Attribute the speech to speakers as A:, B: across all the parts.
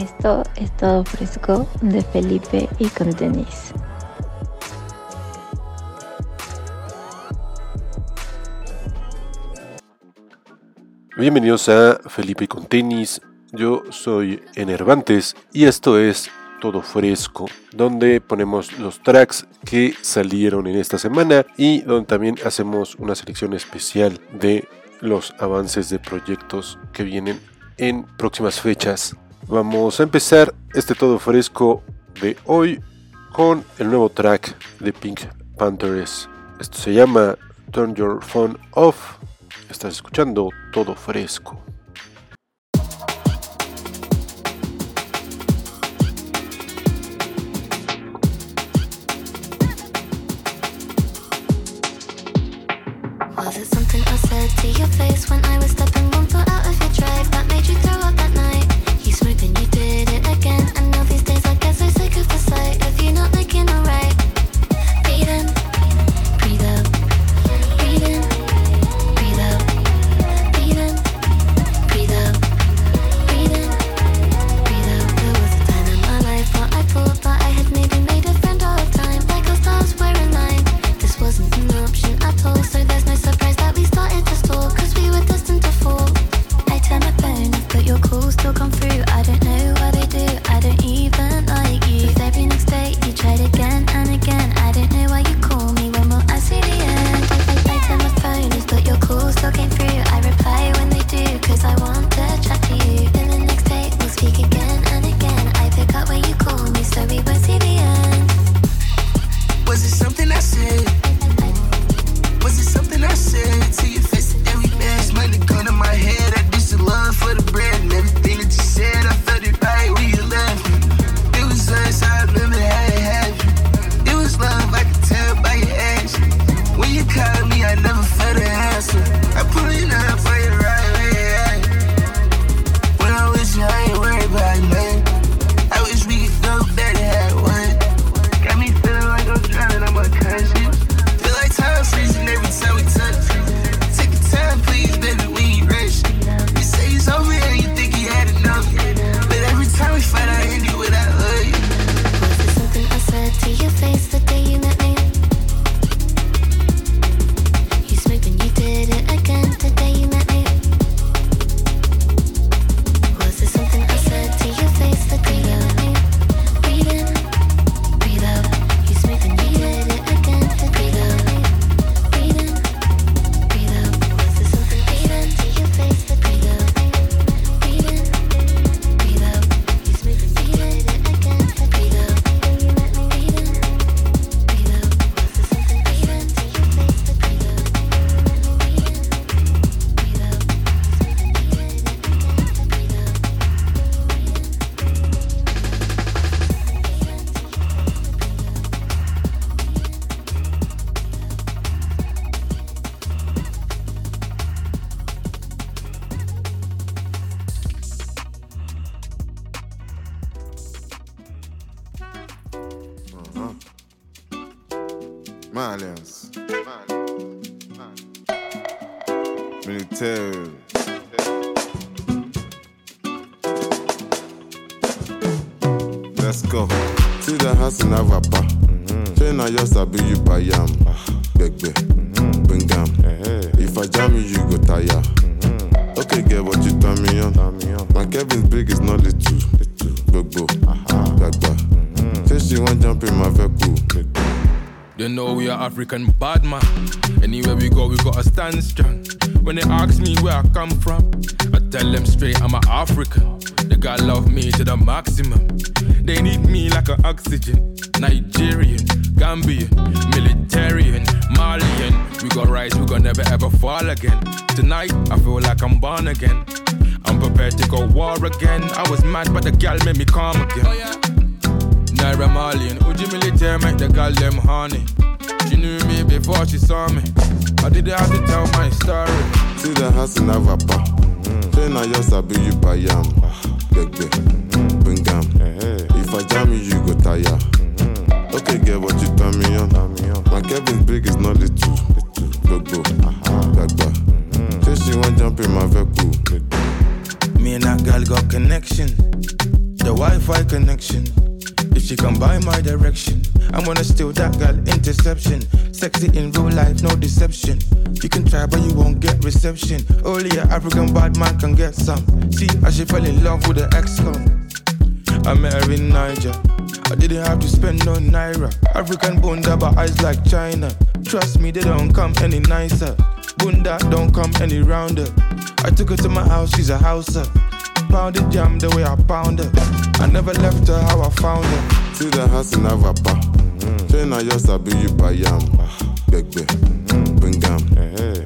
A: Esto es todo fresco de Felipe y con tenis.
B: Bienvenidos a Felipe y con tenis. Yo soy Enervantes y esto es todo fresco, donde ponemos los tracks que salieron en esta semana y donde también hacemos una selección especial de los avances de proyectos que vienen en próximas fechas. Vamos a empezar este todo fresco de hoy con el nuevo track de Pink Panthers. Esto se llama Turn Your Phone Off. Estás escuchando todo fresco.
C: Was it something I said to your face when I was stepping?
D: Okay, get what you turn me on. My Kevin's big is not little. Gbogbo, uh-huh. gbagba. Mm-hmm. Say she want jump in my vehicle.
E: They know we are African bad man. Anywhere we go, we gotta stand strong. When they ask me where I come from, I tell them straight I'm an African. They gotta love me to the maximum. They need me like an oxygen. Nigerian, Gambian, Militarian, Malian. We got rise, we gon' never ever fall again. Tonight, I feel like I'm born again. I'm prepared to go war again. I was mad, but the gal made me calm again. Oh, yeah. Naira Malian, Uji Military make the gal them honey. She knew me before she saw me. I didn't have to tell my story.
D: See the house in Avapa. Then I just be you by yam. Ah. Big big. If I jam you, you go tired. Okay, get what you turn me on. My cabin big is not little. Gbogbo, gbagba. Say she want jump in my vehicle.
F: Me and that girl got connection,
E: the Wi-Fi connection. If she come by my direction, I'm gonna steal that girl interception. Sexy in real life, no deception. You can try, but you won't get reception. Only an African bad man can get some. See, I she fell in love with the ex-con. I met her in Niger. I didn't have to spend no naira. African bunda, but eyes like China. Trust me, they don't come any nicer. Bunda don't come any rounder. I took her to my house, she's a houser. Pounded jam the way I pound her. I never left her how I found her.
D: See the house in Avapa. Train I just sabi you buy yam. Begbe, bring am.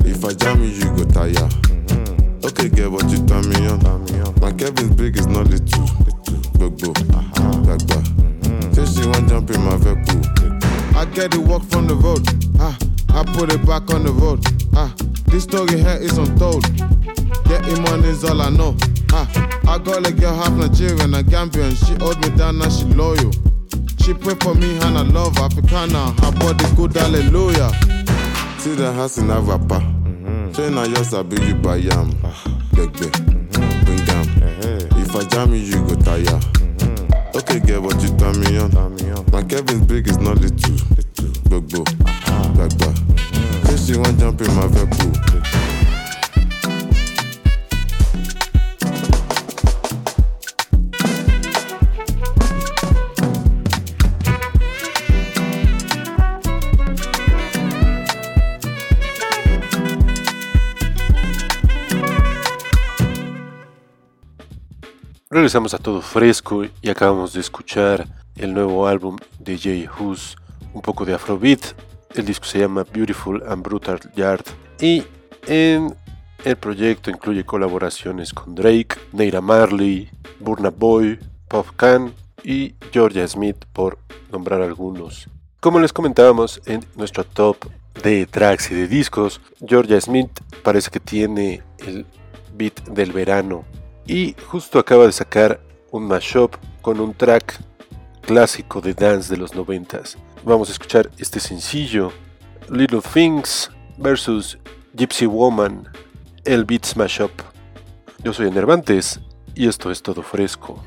D: If I jam you, you go tire. Mm-hmm. Okay, girl, but you turn me on. My Kevin's big is not little. Gbogbo, gbagba. Say she want jump in my vehicle. I get the work from the road. Ah, I put it back on the road. Ah, this story here is untold. Getting money is all I know. Ah, I got a girl half Nigerian and Gambian. She hold me down and she loyal. She pray for me and I love Africana. Her body good, hallelujah. See the house in Avapa. Train I just you buy yam. Begbe, bring am. If I jam you, you go tire. Mm-hmm. Okay, girl, but you turn me on. My Kevin's big is not little. Gbogbo, uh-huh. gbagba. Mm-hmm. Say she want jump in my vehicle.
G: Regresamos a todo fresco y acabamos de escuchar el nuevo álbum de Jay Hus, un poco de Afrobeat. El disco se llama Beautiful and Brutal Yard y en el proyecto incluye colaboraciones con Drake, Neira Marley, Burna Boy, Puff Can y Georgia Smith por nombrar algunos. Como les comentábamos en nuestro top de tracks y de discos, Georgia Smith parece que tiene el beat del verano y justo acaba de sacar un mashup con un track clásico de dance de los noventas. Vamos a escuchar este sencillo, Little Things versus Gypsy Woman, el Beats Mashup. Yo soy Enervantes y esto es todo fresco.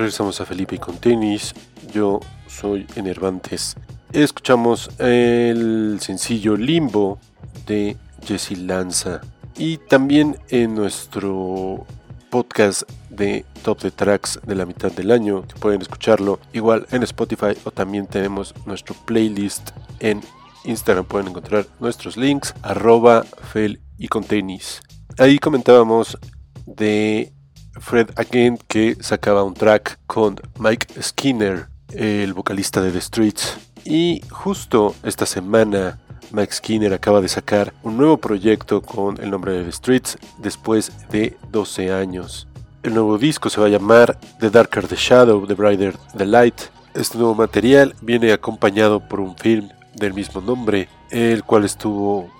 B: Regresamos a Felipe con tenis. Yo soy Enervantes. Escuchamos el sencillo Limbo de Jesse Lanza. Y también en nuestro podcast de Top de Tracks de la mitad del año, pueden escucharlo igual en Spotify o también tenemos nuestro playlist en Instagram. Pueden encontrar nuestros links, arroba fel y con tenis. Ahí comentábamos de Fred Again que sacaba un track con Mike Skinner, el vocalista de The Streets. Y justo esta semana Mike Skinner acaba de sacar un nuevo proyecto con el nombre de The Streets después de 12 años. El nuevo disco se va a llamar The Darker the Shadow, The Brighter the Light. Este nuevo material viene acompañado por un film del mismo nombre, el cual estuvo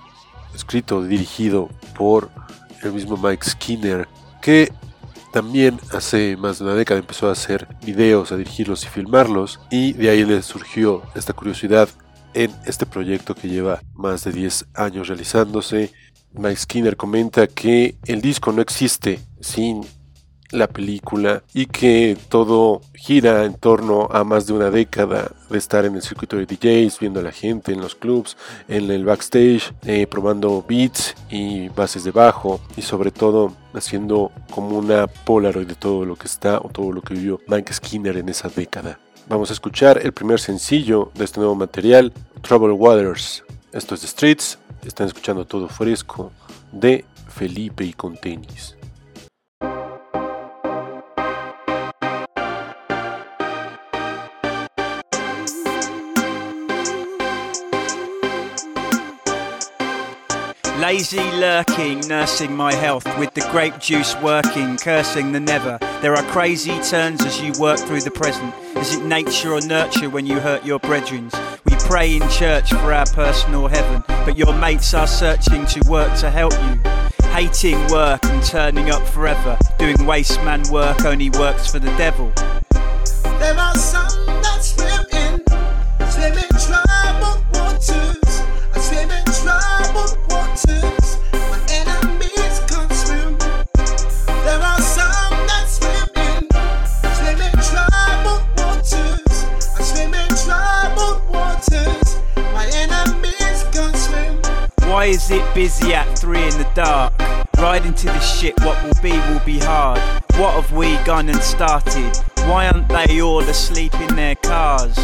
B: escrito y dirigido por el mismo Mike Skinner, que también hace más de una década empezó a hacer videos, a dirigirlos y filmarlos, y de ahí le surgió esta curiosidad en este proyecto que lleva más de 10 años realizándose. Mike Skinner comenta que el disco no existe sin la película y que todo gira en torno a más de una década de estar en el circuito de DJs, viendo a la gente en los clubs, en el backstage, eh, probando beats y bases de bajo y sobre todo haciendo como una polaroid de todo lo que está o todo lo que vivió Mike Skinner en esa década. Vamos a escuchar el primer sencillo de este nuevo material, Trouble Waters. Esto es The Streets, están escuchando todo fresco de Felipe y con tenis.
H: Lazy lurking, nursing my health with the grape juice working, cursing the never. There are crazy turns as you work through the present. Is it nature or nurture when you hurt your brethren? We pray in church for our personal heaven, but your mates are searching to work to help you. Hating work and turning up forever, doing waste man work only works for the devil.
I: There are some
H: is it busy at three in the dark? Riding to this shit, what will be will be hard. What have we gone and started? Why aren't they all asleep in their cars?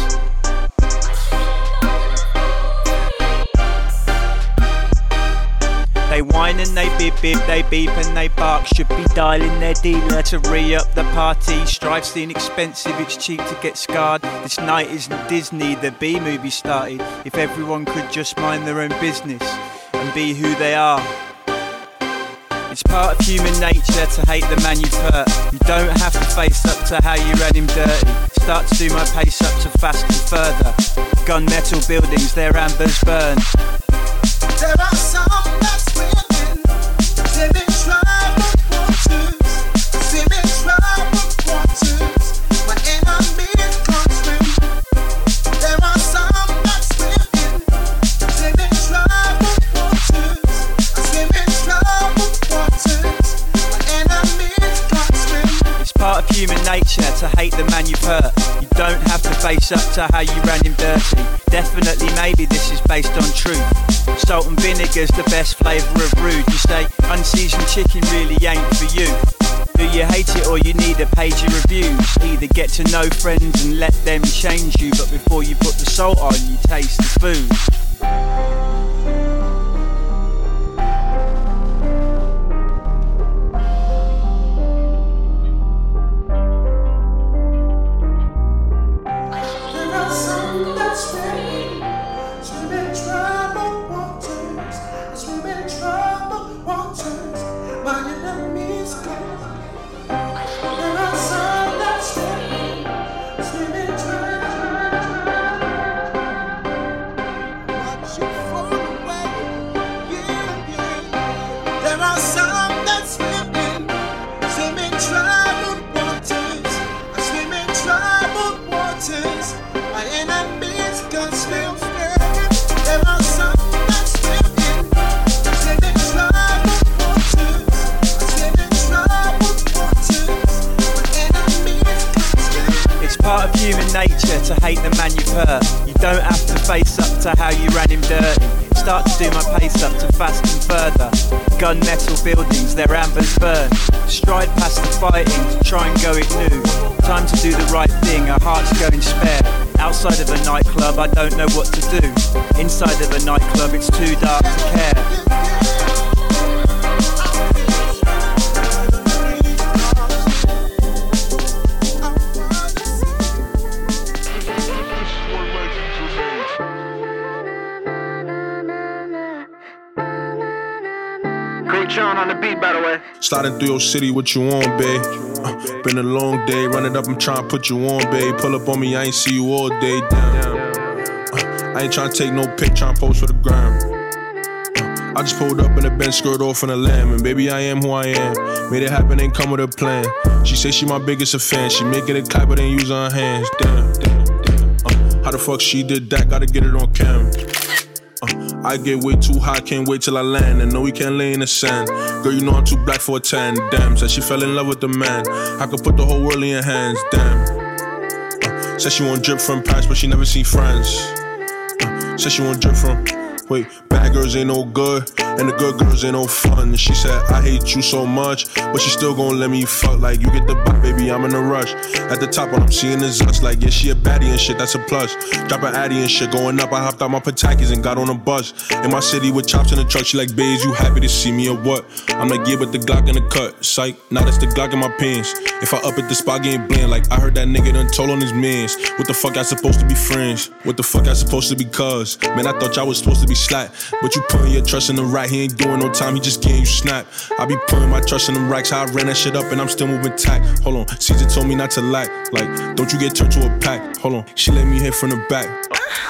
H: They whine and they bib bib, they beep and they bark. Should be dialing their dealer to re up the party. Strife's inexpensive, it's cheap to get scarred. This night isn't Disney, the B movie started. If everyone could just mind their own business and be who they are. It's part of human nature to hate the man you've hurt. You don't have to face up to how you ran him dirty. Start to do my pace up to fast and further. Gunmetal buildings, their ambers burn.
I: There are some
H: human nature to hate the man you've hurt. You don't have to face up to how you ran him dirty. Definitely, maybe this is based on truth. Salt and vinegar's the best flavour of rude. You say unseasoned chicken really ain't for you. Do you hate it or you need a page of reviews? Either get to know friends and let them change you, but before you put the salt on, you taste the food. To how you ran him dirty. Start to do my pace up to fast and further. Gun metal buildings, their ambers burn. Stride past the fighting to try and go it new. Time to do the right thing, our hearts going spare. Outside of a nightclub, I don't know what to do. Inside of a nightclub, it's too dark to care.
J: Great John on the beat, by the way.
K: Sliding through your city, what you want, babe? Uh, been a long day, run it up, I'm trying to put you on, babe. Pull up on me, I ain't see you all day, damn. Uh, I ain't trying to take no pic, trying to post for the gram. Uh, I just pulled up in a bench skirt off in a lamb, and baby, I am who I am. Made it happen, ain't come with a plan. She say she my biggest fan, she make it a clap, but ain't use her hands, damn, damn, damn. Uh, how the fuck she did that? Gotta get it on cam. I get way too high, can't wait till I land. And no, we can't lay in the sand. Girl, you know I'm too black for a tan. Damn, said she fell in love with the man. I could put the whole world in your hands. Damn. Uh, said she want drip from Paris, but she never seen France. Uh, said she want drip from. Wait, bad girls ain't no good, and the good girls ain't no fun. She said, I hate you so much, but she still gon' let me fuck. Like, you get the butt, baby, I'm in a rush. At the top, what I'm seeing is us. Like, yeah, she a baddie and shit, that's a plus. Drop an addy and shit, going up. I hopped out my Patakis and got on a bus. In my city with chops in the truck, she like, babes, you happy to see me or what? I'm like, yeah, but the Glock in the cut. Psych, now that's the Glock in my pants. If I up at the spot, getting bland, like, I heard that nigga done told on his mans. What the fuck I supposed to be friends? What the fuck I supposed to be cuz? Man, I thought y'all was supposed to be But you putting your trust in the right, he ain't doing no time, he just getting you snap. I be putting my trust in them racks, how I ran that shit up and I'm still moving tight. Hold on, Caesar told me not to lack. Like, don't you get turned to a pack. Hold on, she let me hit from the back.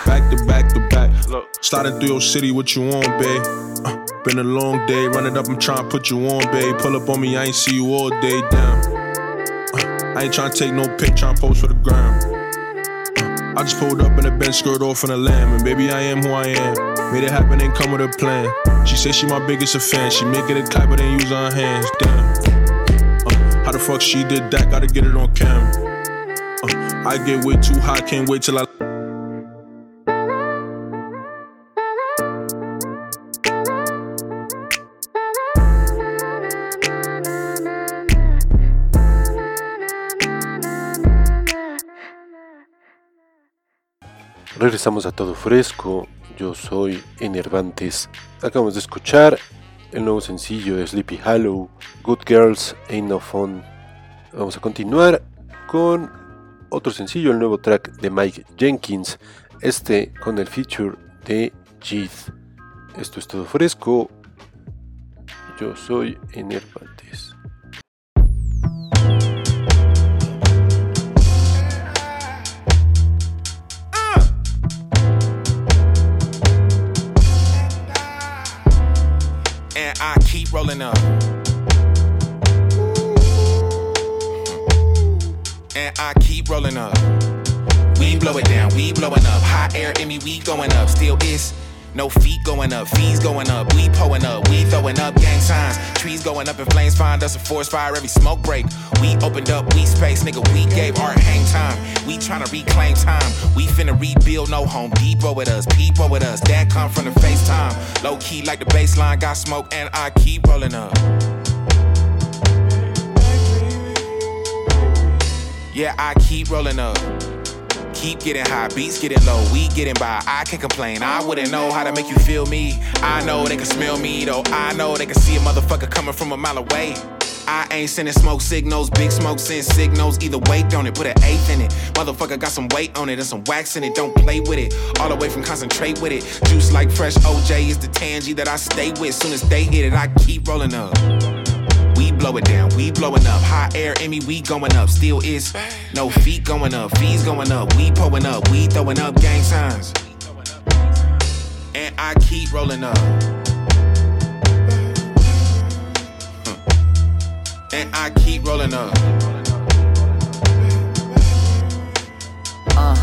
K: Back to back to back. Look, Sliding through your city, what you want, babe? Uh, been a long day, run it up, I'm trying to put you on, babe. Pull up on me, I ain't see you all day, damn. Uh, I ain't trying to take no pic, trying to post for the gram. I just pulled up in a bench skirt off in a lamb, and baby, I am who I am. Made it happen, ain't come with a plan. She say she my biggest fan. She make it a clap, but ain't use her hands. Damn. Uh, how the fuck she did that? Gotta get it on cam. Uh, I get way too high, can't wait till I.
B: Regresamos a todo fresco. Yo soy Enervantes. Acabamos de escuchar el nuevo sencillo de Sleepy Hollow, Good Girls Ain't No Fun. Vamos a continuar con otro sencillo, el nuevo track de Mike Jenkins, este con el feature de Jeeth. Esto es todo fresco. Yo soy Enervantes.
L: Up. And I keep rolling up. We blow it down, we blowing up. Hot air in me, we going up. Still is no feet going up, fees going up. We pulling up, we throwing up gang signs. Trees going up in flames, find us a forest fire every smoke break. We opened up, we space, nigga. We gave art hang time. We tryna reclaim time. We finna rebuild no home depot with us, people with us. That come from the FaceTime. Low key like the baseline, got smoke and I keep rolling up. Yeah, I keep rolling up. Keep getting high, beats getting low, we getting by. I can't complain, I wouldn't know how to make you feel me. I know they can smell me though, I know they can see a motherfucker coming from a mile away. I ain't sending smoke signals, big smoke send signals. Either way, don't it, put an eighth in it. Motherfucker got some weight on it and some wax in it, don't play with it. All the way from concentrate with it. Juice like fresh OJ is the tangy that I stay with. Soon as they hit it, I keep rolling up. We blow it down, we blowing up. Hot air me, we going up. Still is no feet going up, fees going up. We pulling up, we throwing up gang signs. And I keep rolling up. And I keep rolling up.
M: Uh,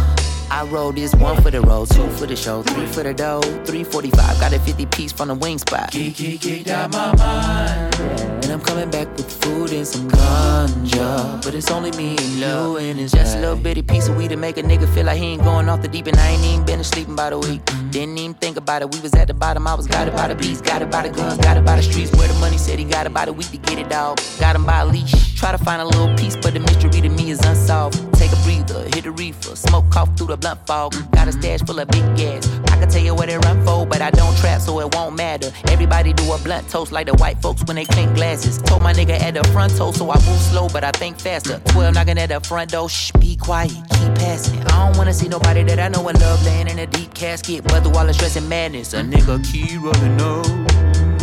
M: I roll this one for the road, two for the show, three for the dough, 345. Got a 50 piece from the wing spot.
N: Geek, geek, geek, out my mind.
M: And coming back with food and some ganja. But it's only me and you, and it's just a little bitty piece of weed to make a nigga feel like he ain't going off the deep end. I ain't even been asleep in about a week. Didn't even think about it. We was at the bottom, I was got it by the beats, got it by the guns, got it by the streets. Where the money said he got it by the week to get it, dog. Got him by a leash. Try to find a little piece, but the mystery to me is unsolved. A breather, hit a reefer, smoke cough through the blunt fog. Got a stash full of big gas. I can tell you where they run for, but I don't trap, so it won't matter. Everybody do a blunt toast like the white folks when they clink glasses. Told my nigga at the front toe, so I move slow, but I think faster. 12 knocking at the front door, shh, be quiet, keep passing. I don't wanna see nobody that I know in love laying in a deep casket, but through all the stress and madness, a nigga keep running up.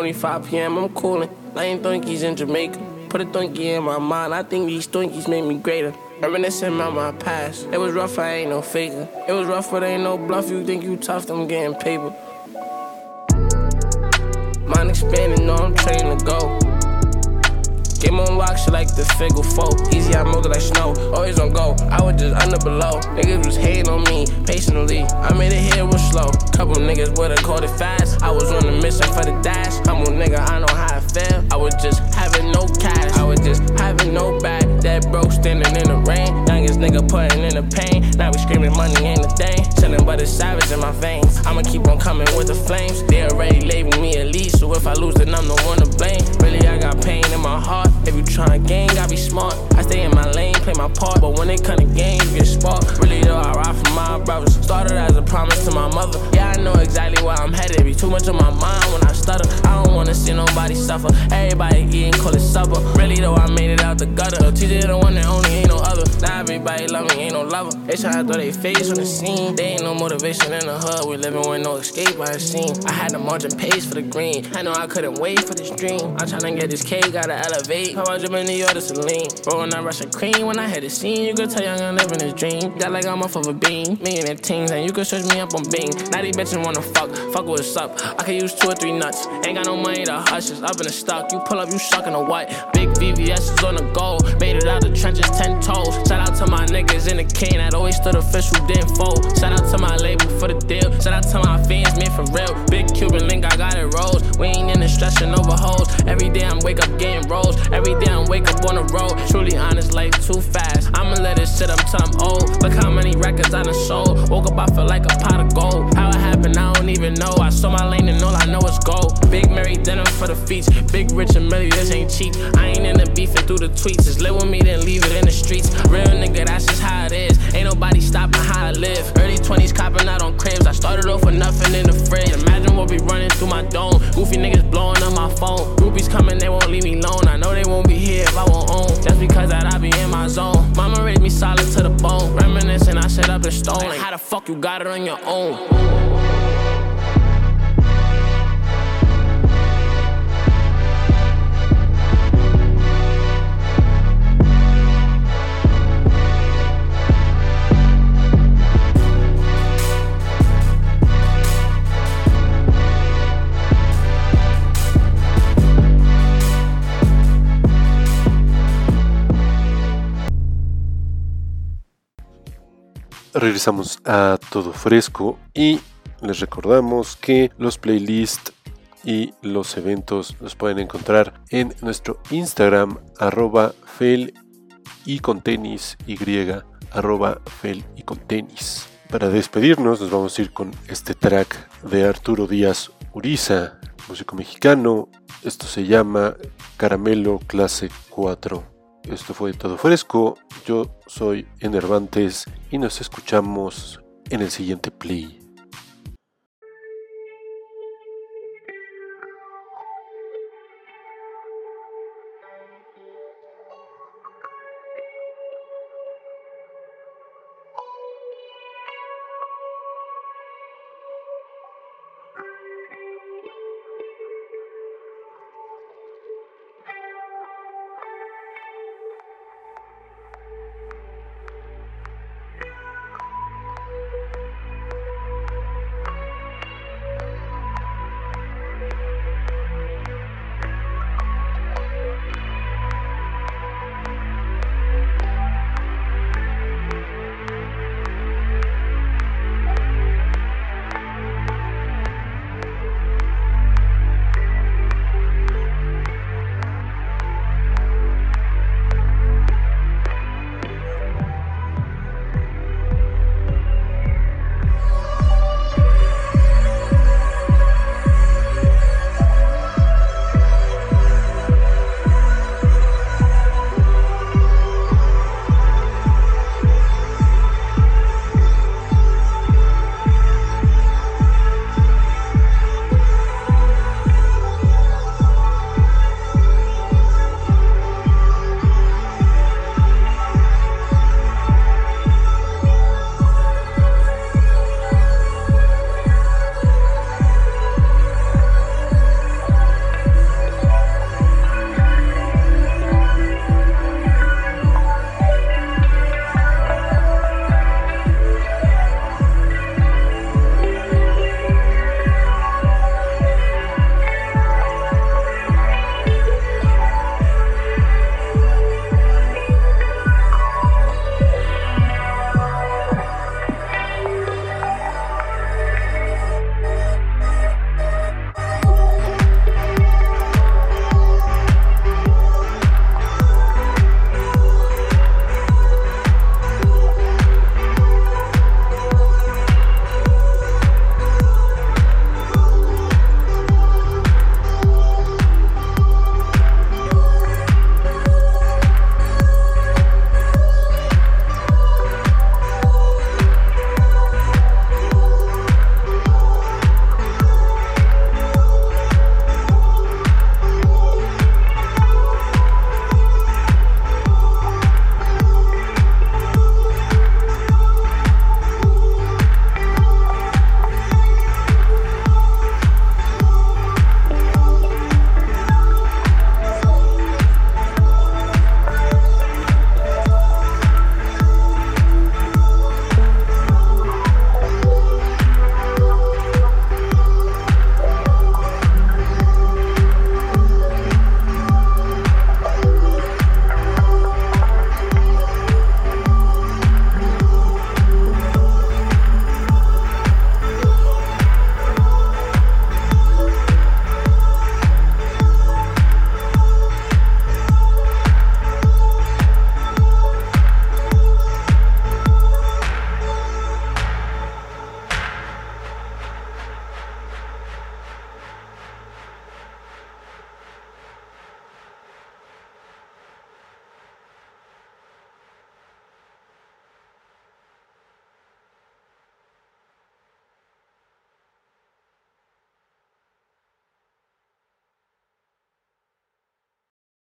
N: Only 5 p.m. I'm coolin'. Laying thunkies in Jamaica. Put a thunky in my mind. I think these thunkies made me greater. Reminiscing about my past. It was rough, I ain't no faker. It was rough, but ain't no bluff. You think you tough, I'm getting paper. Mind expanding, know I'm training to go. Game on lock, shit like the figure four. Easy, I it like snow. Oh, Always on go. I was just under below. Niggas was hating on me patiently. I made it here was slow. Couple niggas would've caught it fast. I was on a mission for the dash. Humble nigga, I know how I feel. I was just having no cash. I was just having no bag. That broke standing in the rain. Youngest nigga putting in the pain. Now we screaming money ain't a thing. Chilling but it's savage in my veins. I'ma keep on coming with the flames. They already labeled me elite. So if I lose, then I'm the one to blame. Really, I got pain in my heart. If you tryna gang, gotta be smart. I stay in my lane, play my part. But when it come to game, you get sparked. Really though, I ride for my brothers. Started as a promise to my mother. Yeah, I know exactly where I'm headed. Be too much on my mind when I stutter. I don't wanna see nobody suffer. Everybody eating, call it supper. Really though, I made it out the gutter. TJ the one that only ain't no other. Now everybody love me, ain't no lover. They tryna throw their face on the scene. They ain't no motivation in the hood. We living with no escape the scene. I had to margin pace for the green. I know I couldn't wait for this dream. I'm tryna get this K, gotta elevate. On, jump in New York to Celine. Rolling that Russian cream when I hit the scene. You could tell young I'm living this dream. Got like I'm off of a and the teams, and you can search me up on Bing. Now these bitches wanna fuck. Fuck what's up. I could use two or three nuts. Ain't got no money to hush. Up in the stock. You pull up, you sucking a what? Big VVS is on the go. Made it out the trenches, ten toes. Shout out to my niggas in the cane that always stood official, didn't fold. Shout out to my label for the deal. Shout out to my fans, man, for real. Big Cuban link, I got it rolls. We ain't in the stressing over hoes. Every day I'm wake up getting rolls. Every day I'm wake up on the road. Truly honest, life too fast. I'ma let it sit up till I'm old. Look how many records I done sold. Woke up, I feel like a pot of gold. How it happened, I don't even know. I saw my lane and all I know is gold. Big Mary denim for the feet. Big Rich and Millie, this ain't cheap. I ain't in the beefing through the tweets. Just live with me, then leave it in the streets. Real nigga, that's just how it is. Ain't nobody stopping how I live. Early 20s copping out on cribs. I started off with nothing in the fridge. Imagine what be running through my dome. Goofy niggas blowing up my phone. Groupies coming, they won't leave me alone. I know they won't be here if I won't own. Just because that I be in my zone. Mama raised me solid to the bone. Reminiscing, I set up in stone. Like, how the fuck you got it on your own?
B: Regresamos a todo fresco y les recordamos que los playlists y los eventos los pueden encontrar en nuestro Instagram arroba fel y con tenis y arroba fel y con tenis. Para despedirnos nos vamos a ir con este track de Arturo Díaz Uriza, músico mexicano. Esto se llama Caramelo Clase 4. Esto fue todo fresco. Yo soy Enervantes y nos escuchamos en el siguiente play.